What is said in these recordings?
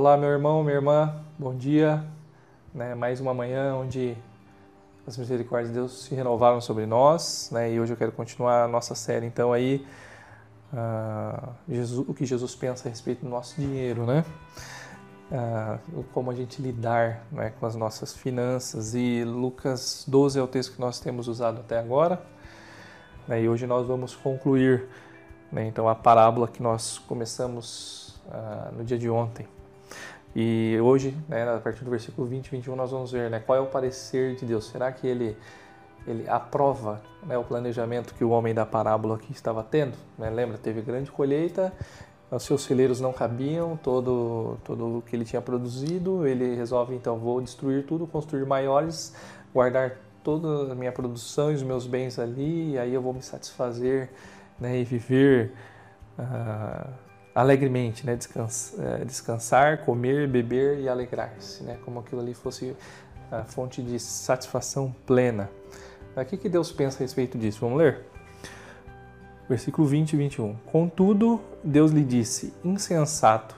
Olá, meu irmão, minha irmã, bom dia. Né, mais uma manhã onde as misericórdias de Deus se renovaram sobre nós, né, e hoje eu quero continuar a nossa série, então, aí, uh, Jesus, o que Jesus pensa a respeito do nosso dinheiro, né? Uh, como a gente lidar né, com as nossas finanças. E Lucas 12 é o texto que nós temos usado até agora. Né, e hoje nós vamos concluir né, então a parábola que nós começamos uh, no dia de ontem. E hoje, né, a partir do versículo 20 e 21, nós vamos ver né, qual é o parecer de Deus. Será que ele, ele aprova né, o planejamento que o homem da parábola aqui estava tendo? Né, lembra, teve grande colheita, os seus celeiros não cabiam, todo, todo o que ele tinha produzido, ele resolve então, vou destruir tudo, construir maiores, guardar toda a minha produção e os meus bens ali, e aí eu vou me satisfazer né, e viver... Uh, alegremente, né? Descansar, é, descansar, comer, beber e alegrar-se, né? Como aquilo ali fosse a fonte de satisfação plena. O que, que Deus pensa a respeito disso? Vamos ler? Versículo 20 e 21. Contudo, Deus lhe disse: Insensato,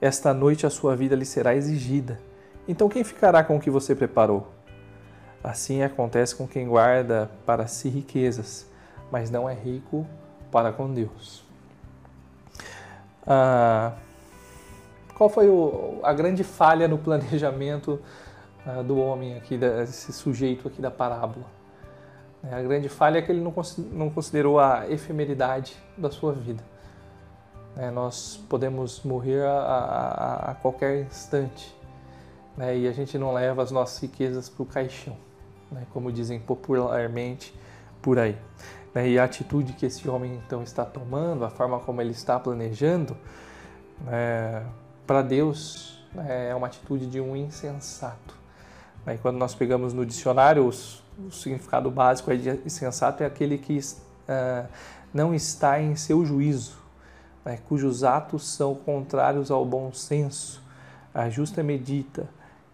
esta noite a sua vida lhe será exigida. Então quem ficará com o que você preparou? Assim acontece com quem guarda para si riquezas, mas não é rico para com Deus. Ah, qual foi o, a grande falha no planejamento ah, do homem aqui, desse sujeito aqui da parábola? A grande falha é que ele não considerou a efemeridade da sua vida. É, nós podemos morrer a, a, a qualquer instante né? e a gente não leva as nossas riquezas para o caixão, né? como dizem popularmente por aí. Né? E a atitude que esse homem então está tomando, a forma como ele está planejando, né? para Deus né? é uma atitude de um insensato. Né? E quando nós pegamos no dicionário, os, o significado básico de insensato é aquele que uh, não está em seu juízo, né? cujos atos são contrários ao bom senso, à justa medita,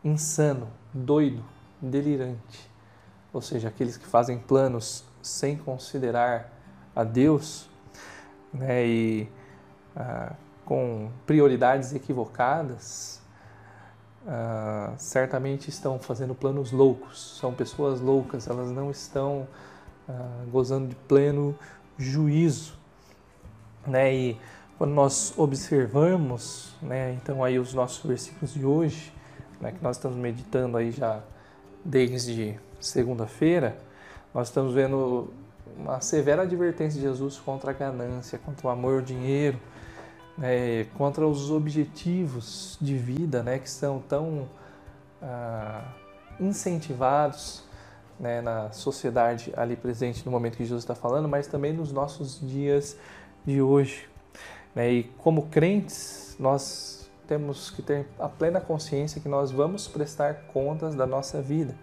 insano, doido, delirante. Ou seja, aqueles que fazem planos sem considerar a Deus né, e ah, com prioridades equivocadas, ah, certamente estão fazendo planos loucos. São pessoas loucas, elas não estão ah, gozando de pleno juízo. Né, e quando nós observamos, né, então aí os nossos versículos de hoje, né, que nós estamos meditando aí já desde segunda-feira, nós estamos vendo uma severa advertência de Jesus contra a ganância, contra o amor ao dinheiro, né, contra os objetivos de vida né, que são tão ah, incentivados né, na sociedade ali presente no momento que Jesus está falando, mas também nos nossos dias de hoje. Né, e como crentes, nós temos que ter a plena consciência que nós vamos prestar contas da nossa vida,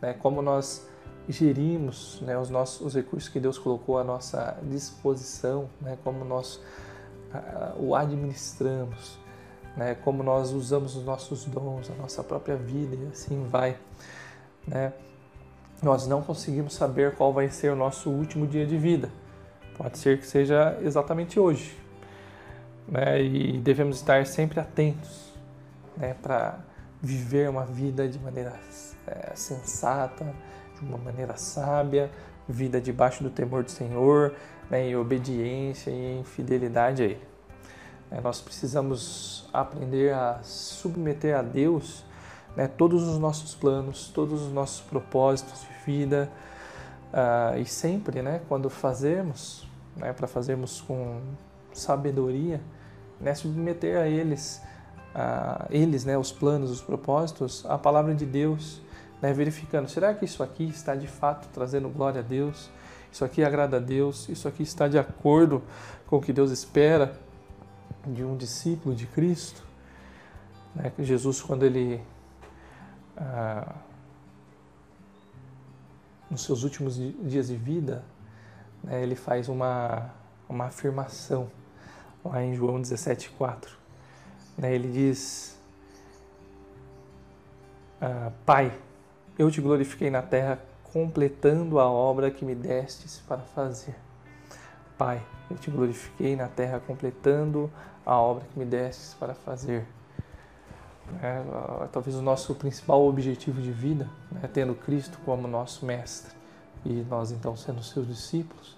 né, como nós gerimos né, os nossos os recursos que Deus colocou à nossa disposição, né, como nós o administramos, né, como nós usamos os nossos dons, a nossa própria vida e assim vai. Né. Nós não conseguimos saber qual vai ser o nosso último dia de vida. Pode ser que seja exatamente hoje. Né, e devemos estar sempre atentos né, para viver uma vida de maneira é, sensata, de uma maneira sábia, vida debaixo do temor do Senhor, né, em obediência e em fidelidade a Ele. É, nós precisamos aprender a submeter a Deus né, todos os nossos planos, todos os nossos propósitos de vida uh, e sempre, né, quando fazemos, né, para fazermos com sabedoria, né, submeter a eles, a eles, né, os planos, os propósitos, a palavra de Deus né, verificando, será que isso aqui está de fato trazendo glória a Deus? Isso aqui agrada a Deus? Isso aqui está de acordo com o que Deus espera de um discípulo de Cristo? Né, Jesus, quando ele, ah, nos seus últimos dias de vida, né, ele faz uma, uma afirmação lá em João 17,4. Né, ele diz: ah, Pai, eu te glorifiquei na terra, completando a obra que me destes para fazer. Pai, eu te glorifiquei na terra, completando a obra que me destes para fazer. né, talvez o nosso principal objetivo de vida, né, tendo Cristo como nosso mestre e nós então sendo seus discípulos,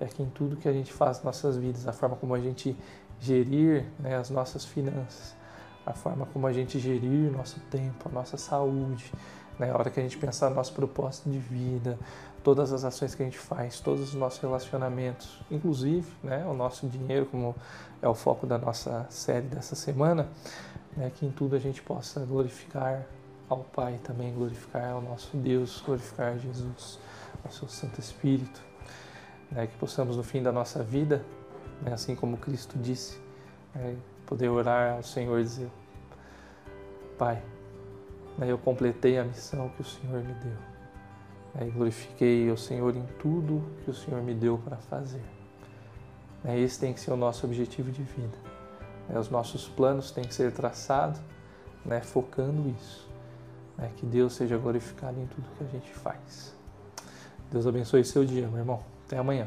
é que em tudo que a gente faz nossas vidas, a forma como a gente gerir né, as nossas finanças, a forma como a gente gerir nosso tempo, a nossa saúde, né, a hora que a gente pensar no nosso propósito de vida, todas as ações que a gente faz, todos os nossos relacionamentos, inclusive né, o nosso dinheiro, como é o foco da nossa série dessa semana, né, que em tudo a gente possa glorificar ao Pai também, glorificar ao nosso Deus, glorificar Jesus, ao seu Santo Espírito, né, que possamos no fim da nossa vida, né, assim como Cristo disse, né, poder orar ao Senhor e dizer, Pai, né, eu completei a missão que o Senhor me deu. E glorifiquei o Senhor em tudo que o Senhor me deu para fazer. Esse tem que ser o nosso objetivo de vida. Os nossos planos têm que ser traçados né, focando isso. Né, que Deus seja glorificado em tudo que a gente faz. Deus abençoe seu dia, meu irmão. Até amanhã.